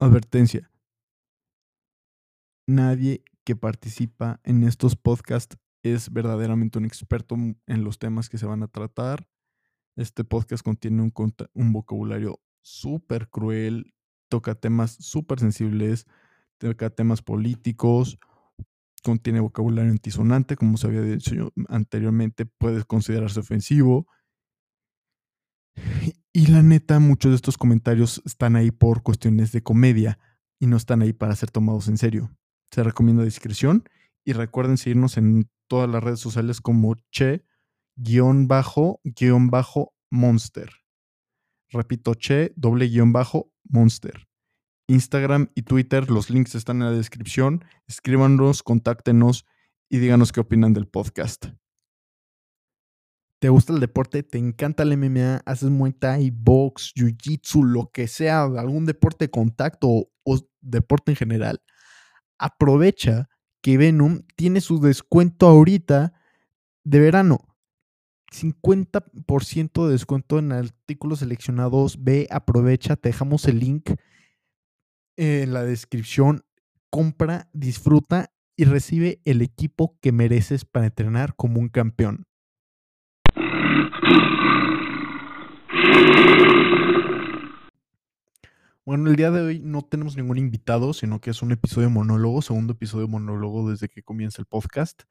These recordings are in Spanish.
Advertencia. Nadie que participa en estos podcasts es verdaderamente un experto en los temas que se van a tratar. Este podcast contiene un, vocabulario súper cruel, toca temas súper sensibles, toca temas políticos, contiene vocabulario antisonante, como se había dicho anteriormente, puede considerarse ofensivo. Y la neta, muchos de estos comentarios están ahí por cuestiones de comedia y no están ahí para ser tomados en serio. Se recomienda discreción y recuerden seguirnos en todas las redes sociales como che-monster. Repito, che doble guion bajo monster. Instagram y Twitter, los links están en la descripción. Escríbanos, contáctenos y díganos qué opinan del podcast. ¿Te gusta el deporte? ¿Te encanta el MMA? ¿Haces Muay Thai, box, jiu-jitsu, lo que sea, algún deporte de contacto o, deporte en general? Aprovecha que Venom tiene su descuento ahorita de verano. 50% de descuento en artículos seleccionados. Ve, aprovecha, te dejamos el link en la descripción. Compra, disfruta y recibe el equipo que mereces para entrenar como un campeón. Bueno, el día de hoy no tenemos ningún invitado, sino que es un episodio monólogo, segundo episodio monólogo desde que comienza el podcast.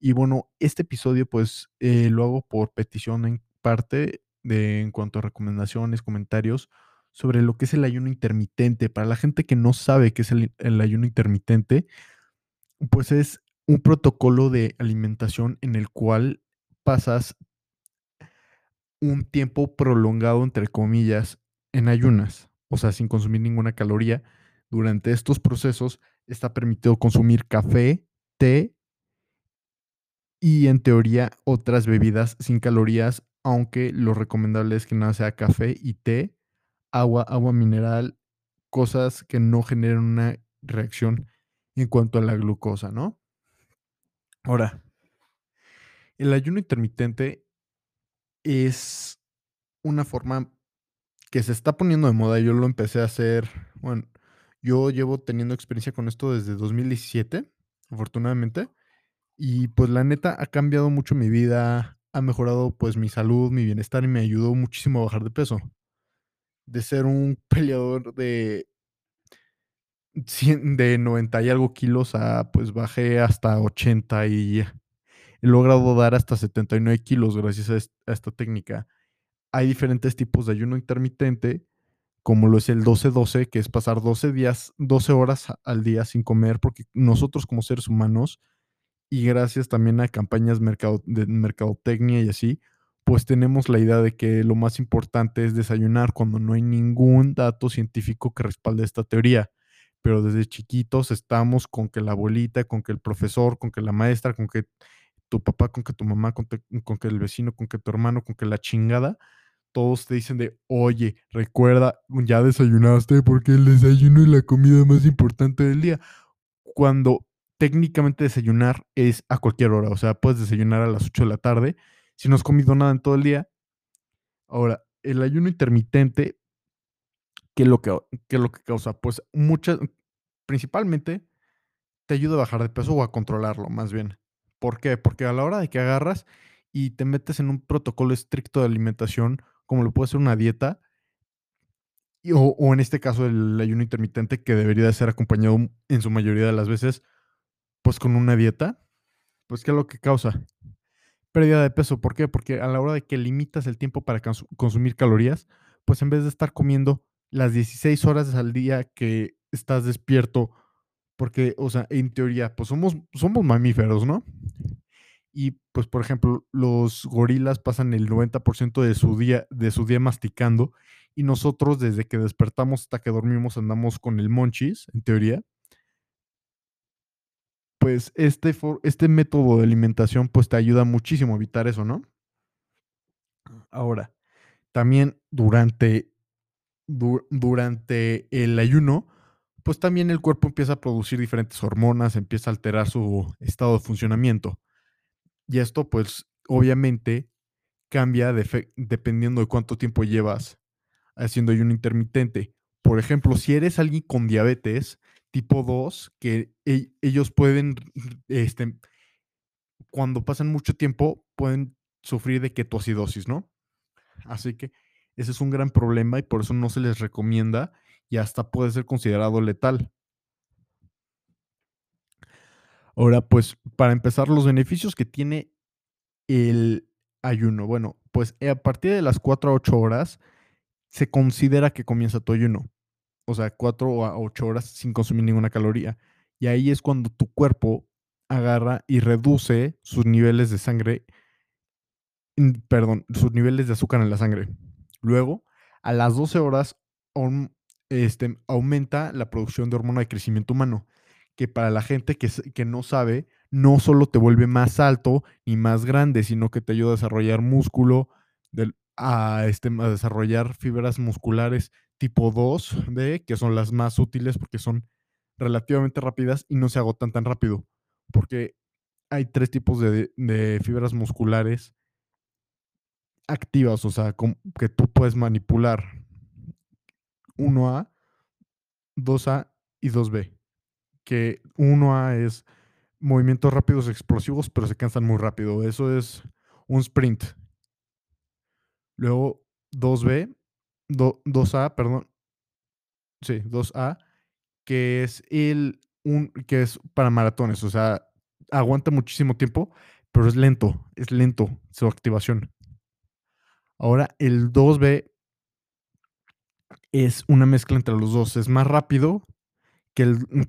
Y bueno, este episodio pues eh, lo hago por petición en parte de, en cuanto a recomendaciones, comentarios sobre lo que es el ayuno intermitente. Para la gente que no sabe qué es el ayuno intermitente, pues es un protocolo de alimentación en el cual pasas un tiempo prolongado, entre comillas, en ayunas, o sea, sin consumir ninguna caloría. Durante estos procesos está permitido consumir café, té y en teoría otras bebidas sin calorías, aunque lo recomendable es que nada sea café y té, agua, agua mineral, cosas que no generen una reacción en cuanto a la glucosa, ¿no? Ahora, el ayuno intermitente es una forma que se está poniendo de moda. Yo lo empecé a hacer, bueno, yo llevo teniendo experiencia con esto desde 2017, afortunadamente. Y pues la neta ha cambiado mucho mi vida, ha mejorado pues mi salud, mi bienestar y me ayudó muchísimo a bajar de peso. De ser un peleador de, de 90 y algo kilos a pues bajé hasta 80 y he logrado dar hasta 79 kilos gracias a, esta técnica. Hay diferentes tipos de ayuno intermitente, como lo es el 12-12, que es pasar 12 días, 12 horas al día sin comer, porque nosotros como seres humanos, y gracias también a campañas de mercadotecnia y así, pues tenemos la idea de que lo más importante es desayunar cuando no hay ningún dato científico que respalde esta teoría. Pero desde chiquitos estamos con que la abuelita, con que el profesor, con que la maestra, con que tu papá, con que tu mamá, con, que el vecino, con que tu hermano, con que la chingada, todos te dicen de, oye, recuerda, ya desayunaste porque el desayuno es la comida más importante del día. Cuando técnicamente desayunar es a cualquier hora, o sea, puedes desayunar a las 8 de la tarde si no has comido nada en todo el día. Ahora, el ayuno intermitente, ¿qué es lo que, qué es lo que causa? Pues muchas, principalmente, te ayuda a bajar de peso o a controlarlo, más bien. ¿Por qué? Porque a la hora de que agarras y te metes en un protocolo estricto de alimentación, como lo puede ser una dieta, o, en este caso el ayuno intermitente, que debería de ser acompañado en su mayoría de las veces, pues con una dieta, pues ¿qué es lo que causa? Pérdida de peso. ¿Por qué? Porque a la hora de que limitas el tiempo para consumir calorías, pues en vez de estar comiendo las 16 horas al día que estás despierto porque, o sea, en teoría, pues somos, somos mamíferos, ¿no? Y pues, por ejemplo, los gorilas pasan el 90% de su, día, de su día masticando y nosotros desde que despertamos hasta que dormimos andamos con el monchis, en teoría. Pues este, este método de alimentación pues te ayuda muchísimo a evitar eso, ¿no? Ahora, también durante, durante el ayuno, pues también el cuerpo empieza a producir diferentes hormonas, empieza a alterar su estado de funcionamiento. Y esto pues obviamente cambia dependiendo de cuánto tiempo llevas haciendo ayuno intermitente. por ejemplo, si eres alguien con diabetes tipo 2, que ell ellos pueden, este cuando pasan mucho tiempo, pueden sufrir de ketoacidosis, ¿no? Así que ese es un gran problema y por eso no se les recomienda y hasta puede ser considerado letal. Ahora, pues, para empezar, los beneficios que tiene el ayuno. Bueno, pues, eh, a partir de las 4 a 8 horas se considera que comienza tu ayuno. O sea, 4 a 8 horas sin consumir ninguna caloría. Y ahí es cuando tu cuerpo agarra y reduce sus niveles de sangre perdón, sus niveles de azúcar en la sangre. Luego, a las 12 horas, este, aumenta la producción de hormona de crecimiento humano, que para la gente que que no sabe, no solo te vuelve más alto y más grande, sino que te ayuda a desarrollar músculo, a, este, a desarrollar fibras musculares tipo 2B, que son las más útiles porque son relativamente rápidas y no se agotan tan rápido, porque hay 3 tipos de de fibras musculares activas, o sea, que tú puedes manipular. 1A, 2A y 2B, que 1A es movimientos rápidos explosivos, pero se cansan muy rápido. Eso es un sprint. Luego 2B, do 2A, perdón. Sí, 2A, que es el un que es para maratones, o sea, aguanta muchísimo tiempo, pero es lento, es lento su activación. Ahora el 2B es una mezcla entre los 2, es más rápido que el mm,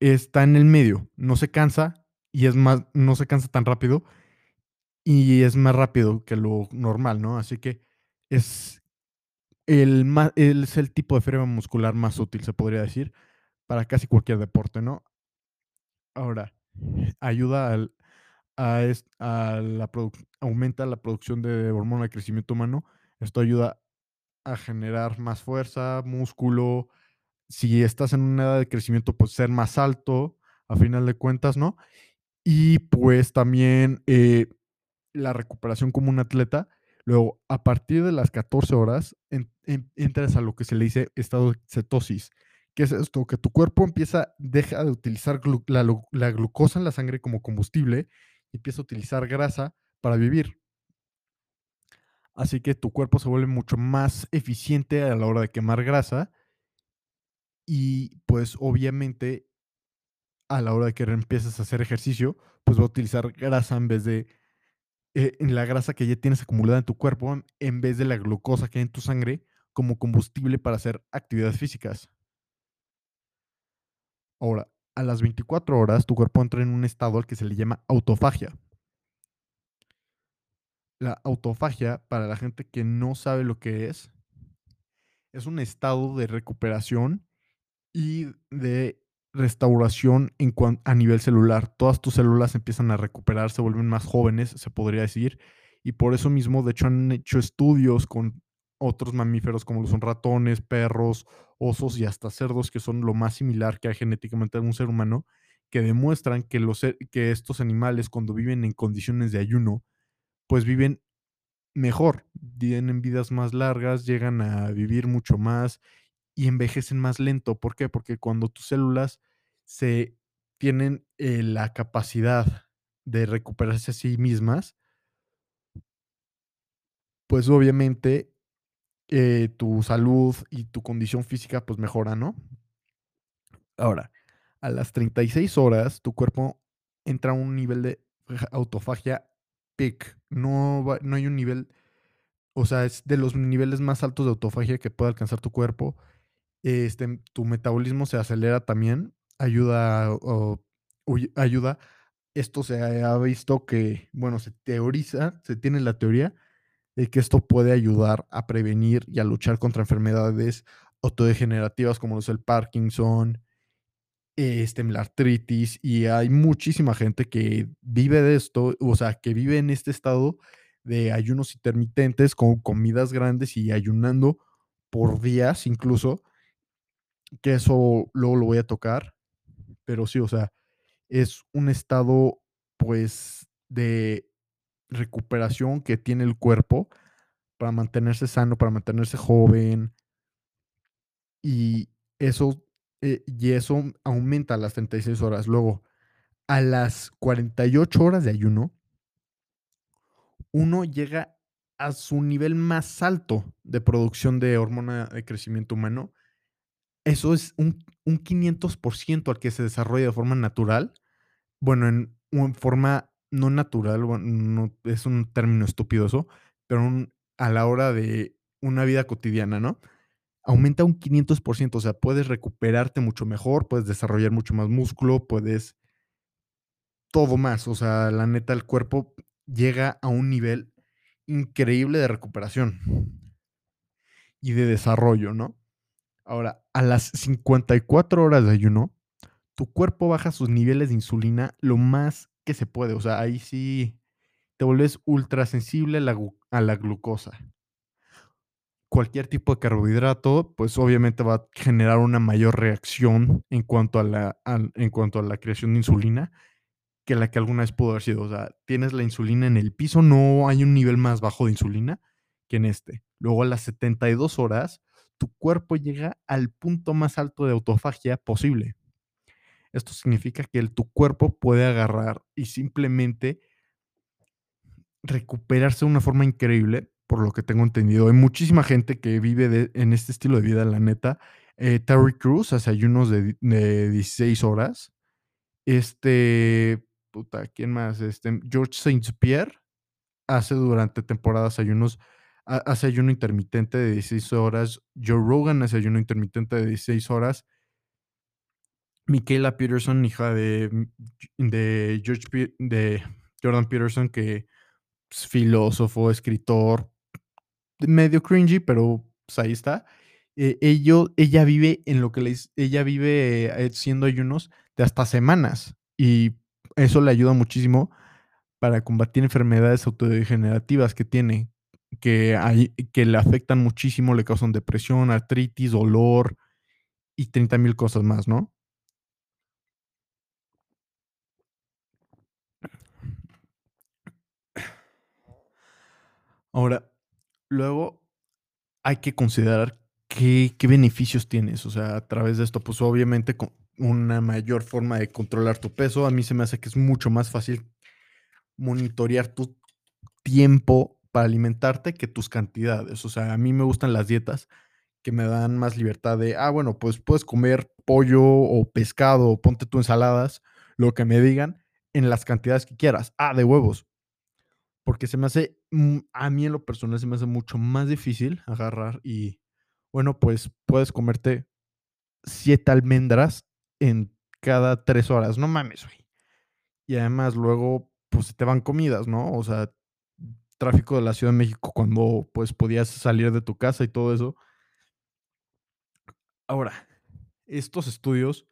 está en el medio, no se cansa y es más no se cansa tan rápido y es más rápido que lo normal, ¿no? Así que es el el es el tipo de fibra muscular más útil, se podría decir, para casi cualquier deporte, ¿no? Ahora, ayuda al a a la aumenta la producción de hormona de crecimiento humano. Esto ayuda a generar más fuerza, músculo. Si estás en una edad de crecimiento, pues, ser más alto, a final de cuentas, ¿no? Y, pues, también, eh, la recuperación como un atleta. Luego, a partir de las 14 horas, en en entras a lo que se le dice estado de cetosis. ¿Qué es esto? Que tu cuerpo empieza deja de utilizar la la glucosa en la sangre como combustible, y empieza a utilizar grasa para vivir. Así que tu cuerpo se vuelve mucho más eficiente a la hora de quemar grasa y, pues, obviamente a la hora de que reempieces a hacer ejercicio, pues, va a utilizar grasa en vez de, eh, en la grasa que ya tienes acumulada en tu cuerpo, en vez de la glucosa que hay en tu sangre como combustible para hacer actividades físicas. Ahora, a las 24 horas, tu cuerpo entra en un estado al que se le llama autofagia. La autofagia, para la gente que no sabe lo que es es un estado de recuperación y de restauración en a nivel celular. Todas tus células empiezan a recuperar, se vuelven más jóvenes, se podría decir, y por eso mismo, de hecho, han hecho estudios con otros mamíferos, como lo son ratones, perros, osos y hasta cerdos, que son lo más similar que hay genéticamente en un ser humano, que demuestran que los que estos animales, cuando viven en condiciones de ayuno, pues, viven mejor, tienen vidas más largas, llegan a vivir mucho más y envejecen más lento, ¿por qué? Porque cuando tus células se tienen, eh, la capacidad de recuperarse a sí mismas pues, obviamente, eh, tu salud y tu condición física, pues, mejora, ¿no? Ahora, a las 36 horas, tu cuerpo entra a un nivel de ja autofagia No no hay un nivel, o sea, es de los niveles más altos de autofagia que puede alcanzar tu cuerpo. Este, tu metabolismo se acelera también, ayuda ayuda. Esto se ha visto que, bueno, se teoriza, se tiene la teoría de que esto puede ayudar a prevenir y a luchar contra enfermedades autodegenerativas, como lo es el Parkinson, este, la artritis, y hay muchísima gente que vive de esto, o sea, que vive en este estado de ayunos intermitentes, con comidas grandes y ayunando por días, incluso que eso luego lo voy a tocar, pero sí, o sea, es un estado, pues, de recuperación que tiene el cuerpo para mantenerse sano, para mantenerse joven. y eso, eh, y eso aumenta a las 36 horas. Luego, a las 48 horas de ayuno uno llega a su nivel más alto de producción de hormona de crecimiento humano. Eso es un un 500% al que se desarrolla de forma natural. Bueno, en forma no natural, no es un término estúpido eso, pero a la hora de una vida cotidiana, ¿no? Aumenta un 500%, o sea, puedes recuperarte mucho mejor, puedes desarrollar mucho más músculo, puedes todo más, o sea, la neta, el cuerpo llega a un nivel increíble de recuperación y de desarrollo, ¿no? Ahora, a las 54 horas de ayuno, tu cuerpo baja sus niveles de insulina lo más que se puede, o sea, ahí sí te vuelves ultrasensible a la a la glucosa. Cualquier tipo de carbohidrato, pues, obviamente va a generar una mayor reacción en cuanto a la en cuanto a la creación de insulina, que la que alguna vez pudo haber sido, o sea, tienes la insulina en el piso, no hay un nivel más bajo de insulina que en este. Luego, a las 72 horas, tu cuerpo llega al punto más alto de autofagia posible. Esto significa que el tu cuerpo puede agarrar y simplemente recuperarse de una forma increíble, por lo que tengo entendido. Hay muchísima gente que vive en este estilo de vida, la neta. Eh, Terry Crews hace ayunos de de 16 horas. Este, ¿quién más? Este, George St. Pierre hace durante temporadas ayunos, ha hace ayuno intermitente de 16 horas. Joe Rogan hace ayuno intermitente de 16 horas. Mikhaila Peterson, hija de, mm, de George de Jordan Peterson, que es filósofo, escritor, medio cringy, pero, pues, ahí está. Eh, ella vive en lo que les ella vive, eh, haciendo ayunos de hasta semanas, y eso le ayuda muchísimo para combatir enfermedades autodegenerativas que tiene, que que le afectan muchísimo, le causan depresión, artritis, dolor y 30,000 cosas más, ¿no? Ahora, luego hay que considerar qué qué beneficios tienes, o sea, a través de esto, pues, obviamente, con una mayor forma de controlar tu peso. A mí se me hace que es mucho más fácil monitorear tu tiempo para alimentarte que tus cantidades. O sea, a mí me gustan las dietas que me dan más libertad de, ah, bueno, pues puedes comer pollo o pescado, o ponte tú ensaladas, lo que me digan, en las cantidades que quieras. Ah, de huevos. Porque se me hace, a mí en lo personal se me hace mucho más difícil agarrar y, bueno, pues puedes comerte 7 almendras en cada 3 horas. No mames, güey. Y además luego, pues te van comidas, ¿no? O sea, tráfico de la Ciudad de México cuando, pues, podías salir de tu casa y todo eso. Ahora, estos estudios,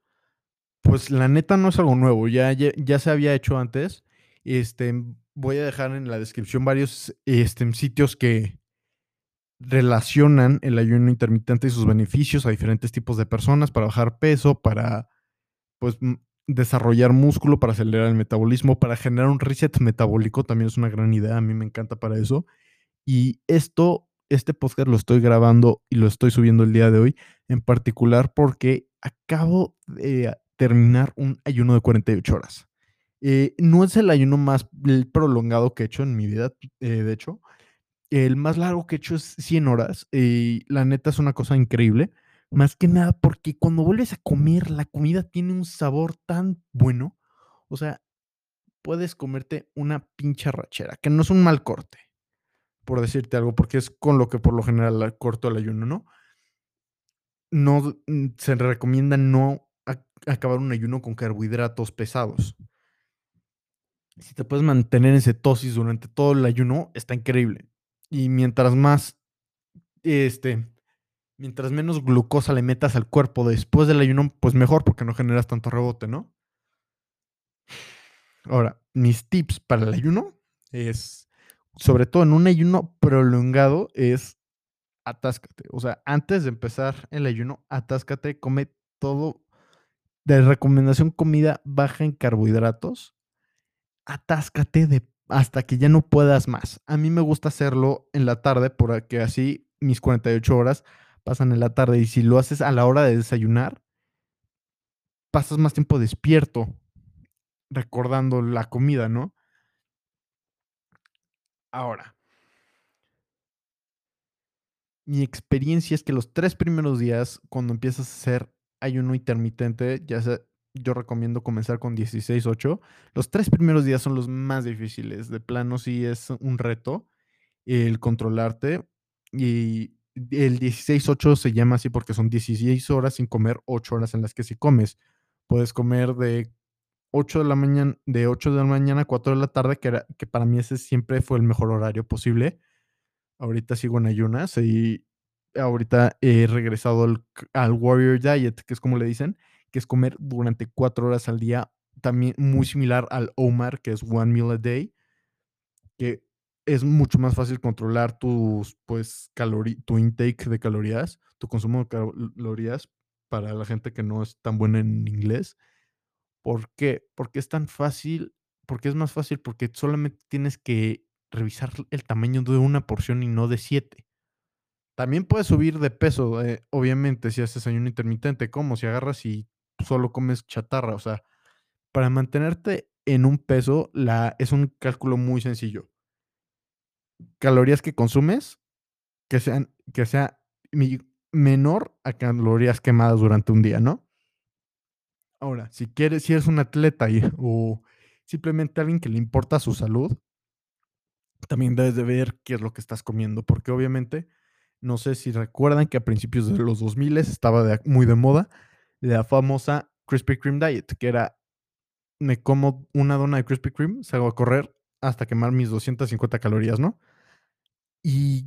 pues, la neta no es algo nuevo, ya ya ya se había hecho antes. Este, voy a dejar en la descripción varios, este, sitios que relacionan el ayuno intermitente y sus beneficios a diferentes tipos de personas para bajar peso, para, pues, desarrollar músculo, para acelerar el metabolismo, para generar un reset metabólico, también es una gran idea, a mí me encanta para eso. Y esto, este podcast lo estoy grabando y lo estoy subiendo el día de hoy, en particular porque acabo de terminar un ayuno de 48 horas. Eh, no es el ayuno más prolongado que he hecho en mi vida, eh, de hecho, el más largo que he hecho es 100 horas, y la neta es una cosa increíble, más que nada porque cuando vuelves a comer, la comida tiene un sabor tan bueno, o sea, puedes comerte una pinche arrachera, que no es un mal corte, por decirte algo, porque es con lo que por lo general corto el ayuno, ¿no? No, mm, se recomienda no ac acabar un ayuno con carbohidratos pesados. Si te puedes mantener en cetosis durante todo el ayuno, está increíble. Y mientras más, este, mientras menos glucosa le metas al cuerpo después del ayuno, pues mejor, porque no generas tanto rebote, ¿no? Ahora, mis tips para el ayuno es, sobre todo en un ayuno prolongado, es atáscate. O sea, antes de empezar el ayuno, atáscate, come todo. De recomendación, comida baja en carbohidratos. Atáscate de hasta que ya no puedas más. A mí me gusta hacerlo en la tarde, porque así mis 48 horas pasan en la tarde, y si lo haces a la hora de desayunar pasas más tiempo despierto, recordando la comida, ¿no? Ahora mi experiencia es que los 3 primeros días, cuando empiezas a hacer ayuno intermitente, ya sea yo recomiendo comenzar con 16-8. Los 3 primeros días son los más difíciles. De plano, sí es un reto el controlarte. Y el 16-8 se llama así porque son 16 horas sin comer, 8 horas en las que sí comes. Puedes comer de 8 de la mañana, de 8 de la mañana a 4 de la tarde, que, era, que para mí ese siempre fue el mejor horario posible. Ahorita sigo en ayunas y ahorita he regresado al, al Warrior Diet, que es como le dicen, que es comer durante 4 horas al día. También muy similar al OMAR, que es One Meal a Day, que es mucho más fácil controlar tus, pues, tu intake de calorías, tu consumo de calorías para la gente que no es tan buena en inglés. ¿Por qué? Porque es tan fácil, porque es más fácil, porque solamente tienes que revisar el tamaño de una porción y no de 7. También puedes subir de peso, eh, obviamente, si haces ayuno intermitente, como si agarras y solo comes chatarra, o sea, para mantenerte en un peso la es un cálculo muy sencillo. Calorías que consumes, que sean que sea mi menor a calorías quemadas durante un día, ¿no? Ahora, si quieres si eres un atleta y o simplemente alguien que le importa su salud también debes de ver qué es lo que estás comiendo, porque obviamente, no sé si recuerdan que a principios de los 2000 estaba muy de moda la famosa Krispy Kreme diet, que era me como una dona de Krispy Kreme, salgo a correr hasta quemar mis 250 calorías, ¿no? Y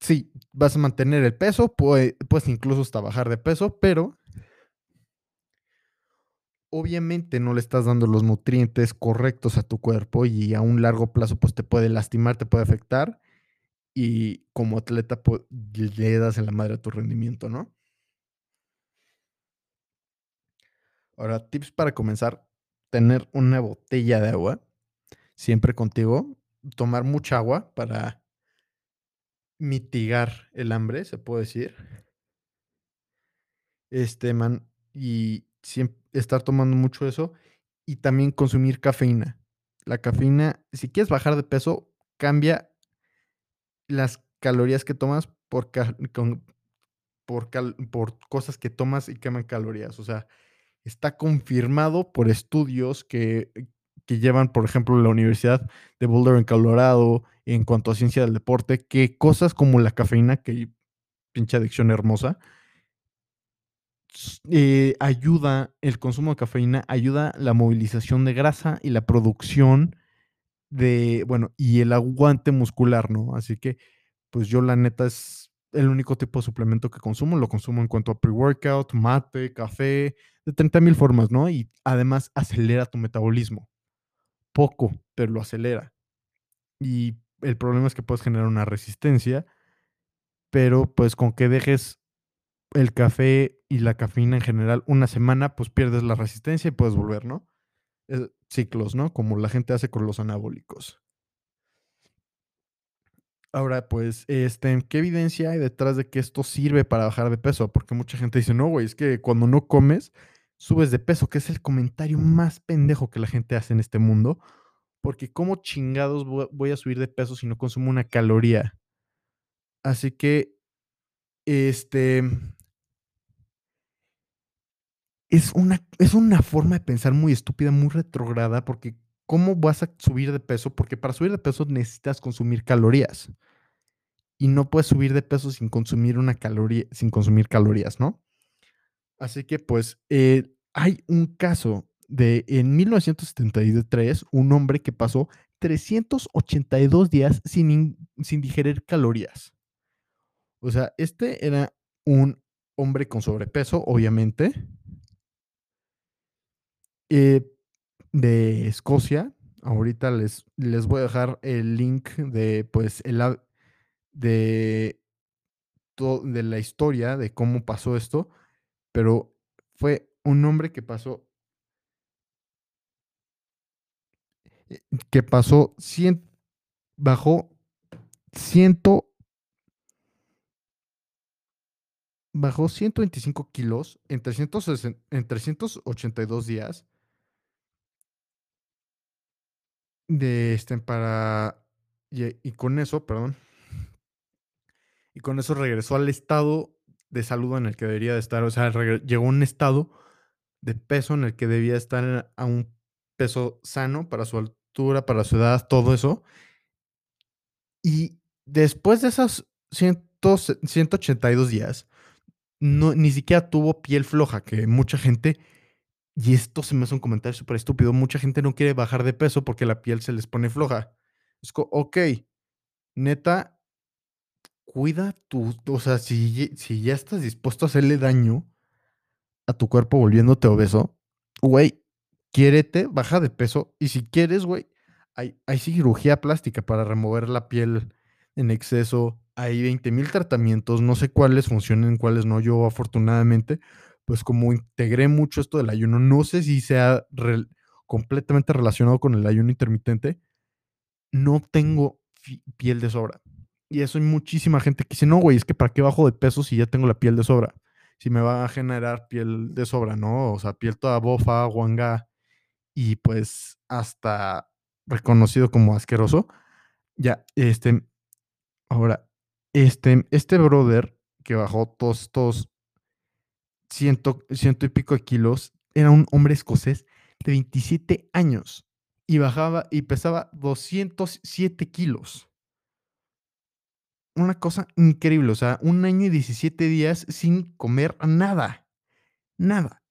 sí, vas a mantener el peso, pue puedes incluso hasta bajar de peso, pero obviamente no le estás dando los nutrientes correctos a tu cuerpo y a un largo plazo, pues te puede lastimar, te puede afectar y como atleta, pues le das en la madre a tu rendimiento, ¿no? Ahora, tips para comenzar, tener una botella de agua siempre contigo, tomar mucha agua para mitigar el hambre, se puede decir. Este, man, y siem estar tomando mucho eso, y también consumir cafeína. La cafeína, si quieres bajar de peso, cambia las calorías que tomas por ca con por cal por cosas que tomas y queman calorías. O sea, está confirmado por estudios que que llevan, por ejemplo, la Universidad de Boulder en Colorado, en cuanto a ciencia del deporte, que cosas como la cafeína, que pinche adicción hermosa eh, ayuda, el consumo de cafeína ayuda la movilización de grasa y la producción de, bueno, y el aguante muscular, ¿no? Así que, pues yo la neta es el único tipo de suplemento que consumo, lo consumo en cuanto a pre-workout, mate, café, de 30,000 formas, ¿no? Y además acelera tu metabolismo. Poco, pero lo acelera. Y el problema es que puedes generar una resistencia, pero pues con que dejes el café y la cafeína en general una semana, pues pierdes la resistencia y puedes volver, ¿no? Ciclos, ¿no? Como la gente hace con los anabólicos. Ahora, pues, este, ¿qué evidencia hay detrás de que esto sirve para bajar de peso? Porque mucha gente dice: "No, güey, es que cuando no comes, subes de peso", que es el comentario más pendejo que la gente hace en este mundo, porque, ¿cómo chingados vo voy a subir de peso si no consumo una caloría? Así que, este es una es una forma de pensar muy estúpida, muy retrógrada, porque, ¿cómo vas a subir de peso? Porque para subir de peso necesitas consumir calorías. Y no puedes subir de peso sin consumir una caloría sin consumir calorías, ¿no? Así que, pues, eh, hay un caso de en 1973, un hombre que pasó 382 días sin in sin digerir calorías. O sea, este era un hombre con sobrepeso, obviamente eh, de Escocia. Ahorita les les voy a dejar el link de, pues, el de de la historia de cómo pasó esto, pero fue un hombre que pasó eh, que pasó cien bajó ciento Bajó 125 kilos en 360 en 382 días. De, este, para y, eh, y con eso, perdón. Y con eso regresó al estado de salud en el que debería de estar. O sea, llegó a un estado de peso en el que debía estar a un peso sano para su altura, para su edad, todo eso. Y después de esos cientos 182 días, no, ni siquiera tuvo piel floja, que mucha gente, y esto se me hace un comentario súper estúpido, mucha gente no quiere bajar de peso porque la piel se les pone floja. Es co okey, neta cuida tu o sea, si si ya estás dispuesto a hacerle daño a tu cuerpo volviéndote obeso, güey, quiérete, baja de peso, y si quieres, güey, hay hay cirugía plástica para remover la piel en exceso, hay 20,000 tratamientos, no sé cuáles funcionen, cuáles no. Yo, afortunadamente, pues, como integré mucho esto del ayuno, no sé si sea completamente relacionado con el ayuno intermitente, no tengo piel de sobra. Y eso hay muchísima gente que dice: "No, güey, es que para qué bajo de peso si ya tengo la piel de sobra, si me va a generar piel de sobra", ¿no? O sea, piel toda bofa, guanga y, pues, hasta reconocido como asqueroso. Ya, este, ahora, este este brother que bajó todos estos ciento ciento y pico de kilos, era un hombre escocés de 27 años, y bajaba y pesaba 207 kilos. Una cosa increíble, o sea, 1 año y 17 días sin comer nada, nada.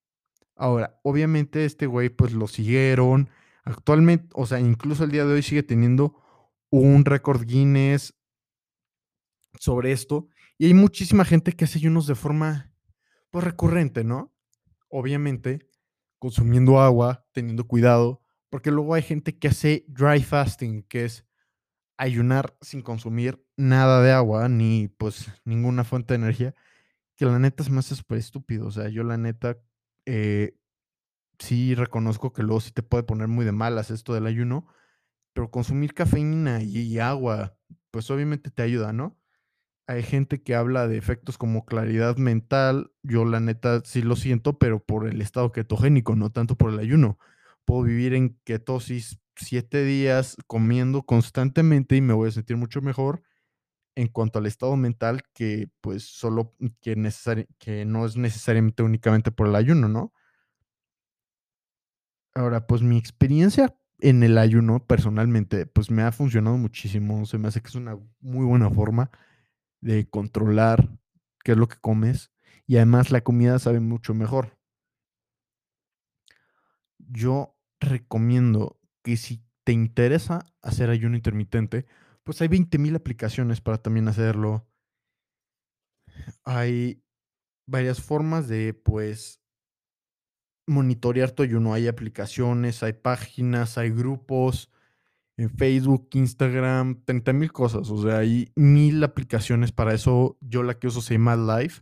Ahora, obviamente, este güey, pues, lo siguieron. Actualmente, o sea, incluso el día de hoy sigue teniendo un récord Guinness sobre esto, y hay muchísima gente que hace ayunos de forma, pues, recurrente, ¿no? Obviamente, consumiendo agua, teniendo cuidado, porque luego hay gente que hace dry fasting, que es ayunar sin consumir nada de agua, ni, pues, ninguna fuente de energía, que la neta se me hace superestúpido. O sea, yo la neta, eh, sí reconozco que luego sí te puede poner muy de malas esto del ayuno, pero consumir cafeína y y agua, pues, obviamente te ayuda, ¿no? Hay gente que habla de efectos como claridad mental, yo la neta sí lo siento, pero por el estado ketogénico, no tanto por el ayuno. Puedo vivir en ketosis 7 días comiendo constantemente y me voy a sentir mucho mejor en cuanto al estado mental que, pues, solo que necesari que no es necesariamente únicamente por el ayuno, ¿no? Ahora, pues, mi experiencia en el ayuno, personalmente, pues, me ha funcionado muchísimo. Se me hace que es una muy buena forma de controlar qué es lo que comes, y además la comida sabe mucho mejor. Yo recomiendo que si te interesa hacer ayuno intermitente, pues, hay 20,000 aplicaciones para también hacerlo. Hay varias formas de, pues monitorear tu ayuno. Hay aplicaciones, hay páginas, hay grupos en Facebook, Instagram, 30,000 cosas. O sea, hay 1000 aplicaciones para eso. Yo la que uso se llama Live,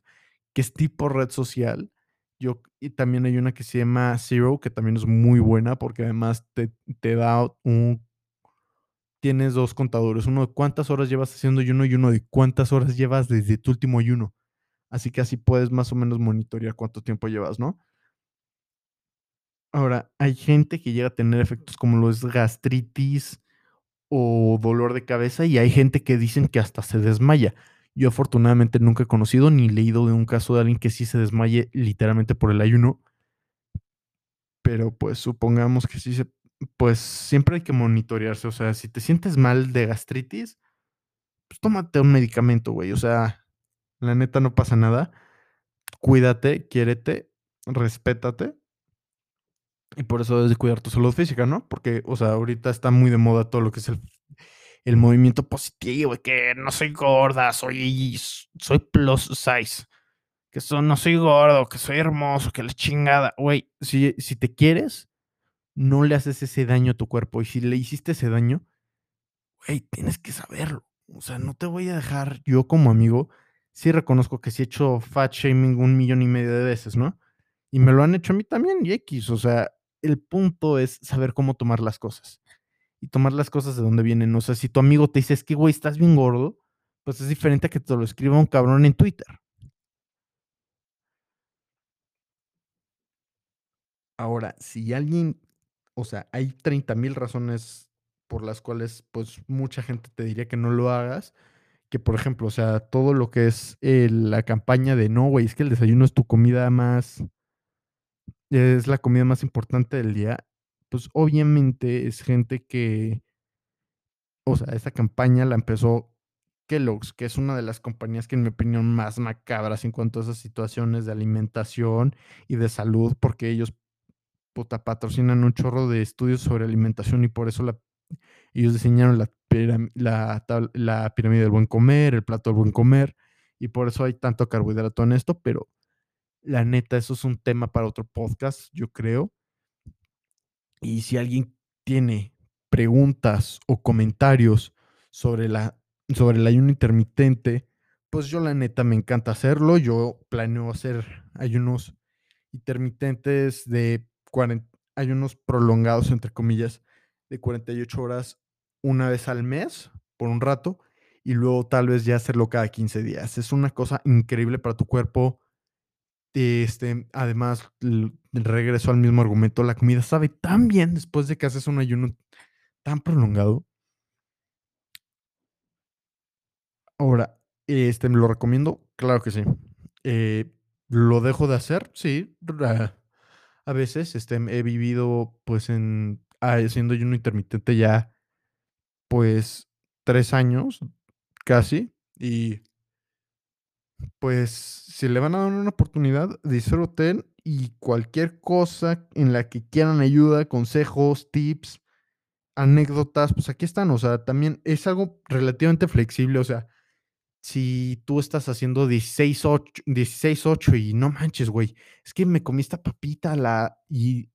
que es tipo red social. Yo y también hay una que se llama Zero, que también es muy buena, porque además te te da un tienes 2 contadores, uno de cuántas horas llevas haciendo ayuno y uno de cuántas horas llevas desde tu último ayuno. Así que así puedes más o menos monitorear cuánto tiempo llevas, ¿no? Ahora, hay gente que llega a tener efectos como lo es gastritis o dolor de cabeza, y hay gente que dicen que hasta se desmaya. Yo, afortunadamente, nunca he conocido ni leído de un caso de alguien que sí se desmaye literalmente por el ayuno. Pero, pues, supongamos que sí se pues, siempre hay que monitorearse. O sea, si te sientes mal de gastritis, pues, tómate un medicamento, güey. O sea, la neta no pasa nada. Cuídate, quiérete, respétate. Y por eso debes de cuidar tu salud física, ¿no? Porque, o sea, ahorita está muy de moda todo lo que es el el movimiento positivo, y que no soy gorda, soy soy plus size, que eso no soy gordo, que soy hermoso, que la chingada. Güey, si si te quieres, no le haces ese daño a tu cuerpo, y si le hiciste ese daño, güey, tienes que saberlo. O sea, no te voy a dejar yo como amigo, sí reconozco que sí he hecho fat shaming un millón y medio de veces, ¿no? Y me lo han hecho a mí también, y equis. O sea, el punto es saber cómo tomar las cosas y tomar las cosas de donde vienen. O sea, si tu amigo te dice, es que, güey, estás bien gordo, pues es diferente a que te lo escriba un cabrón en Twitter. Ahora, si alguien, o sea, hay 30 mil razones por las cuales, pues, mucha gente te diría que no lo hagas. Que, por ejemplo, o sea, todo lo que es eh, la campaña de no, güey, es que el desayuno es tu comida más "es la comida más importante del día", pues, obviamente, es gente que o sea, esa campaña la empezó Kellogg's, que es una de las compañías que, en mi opinión, más macabras en cuanto a esas situaciones de alimentación y de salud, porque ellos, puta, patrocinan un chorro de estudios sobre alimentación, y por eso la ellos diseñaron la la pirámide del buen comer, el plato del buen comer, y por eso hay tanto carbohidrato en esto, pero la neta, eso es un tema para otro podcast, yo creo. Y si alguien tiene preguntas o comentarios sobre la sobre el ayuno intermitente, pues, yo, la neta, me encanta hacerlo. Yo planeo hacer ayunos intermitentes de ayunos prolongados, entre comillas, de 48 horas, una vez al mes, por un rato, y luego tal vez ya hacerlo cada 15 días. Es una cosa increíble para tu cuerpo. Este, además, regreso al mismo argumento, la comida sabe tan bien después de que haces un ayuno tan prolongado. Ahora, este, ¿me lo recomiendo? Claro que sí. Eh, ¿lo dejo de hacer? Sí, a veces, este, he vivido, pues, en haciendo ayuno intermitente ya, pues, 3 años, casi, y pues, si le van a dar una oportunidad, disfruten, y cualquier cosa en la que quieran ayuda, consejos, tips, anécdotas, pues, aquí están. O sea, también es algo relativamente flexible, o sea, si tú estás haciendo 16, 8 16, 8 y no manches, güey, es que me comí esta papita, la y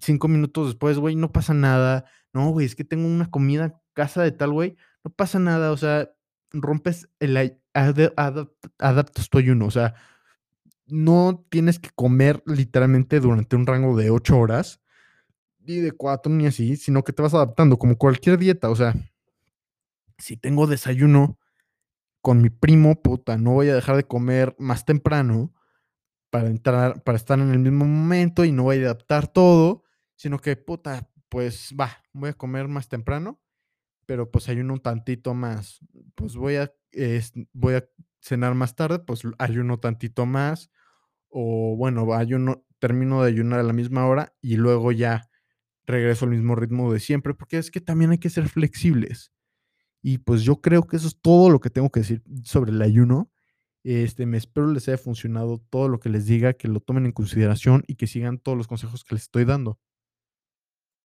5 minutos después, güey, no pasa nada. No, güey, es que tengo una comida casa de tal güey, no pasa nada, o sea, rompes el adaptas tu ayuno, o sea, no tienes que comer literalmente durante un rango de 8 horas, ni de 4 ni así, sino que te vas adaptando como cualquier dieta, o sea si tengo desayuno con mi primo, puta, no voy a dejar de comer más temprano para entrar para estar en el mismo momento y no voy a adaptar todo, sino que, puta, pues va, voy a comer más temprano, pero, pues, ayuno un tantito más. Pues, voy a, voy a cenar más tarde, pues, ayuno tantito más, o bueno, ayuno termino de ayunar a la misma hora y luego ya regreso al mismo ritmo de siempre, porque es que también hay que ser flexibles. Y, pues, yo creo que eso es todo lo que tengo que decir sobre el ayuno. Este, me espero les haya funcionado todo lo que les diga, que lo tomen en consideración y que sigan todos los consejos que les estoy dando.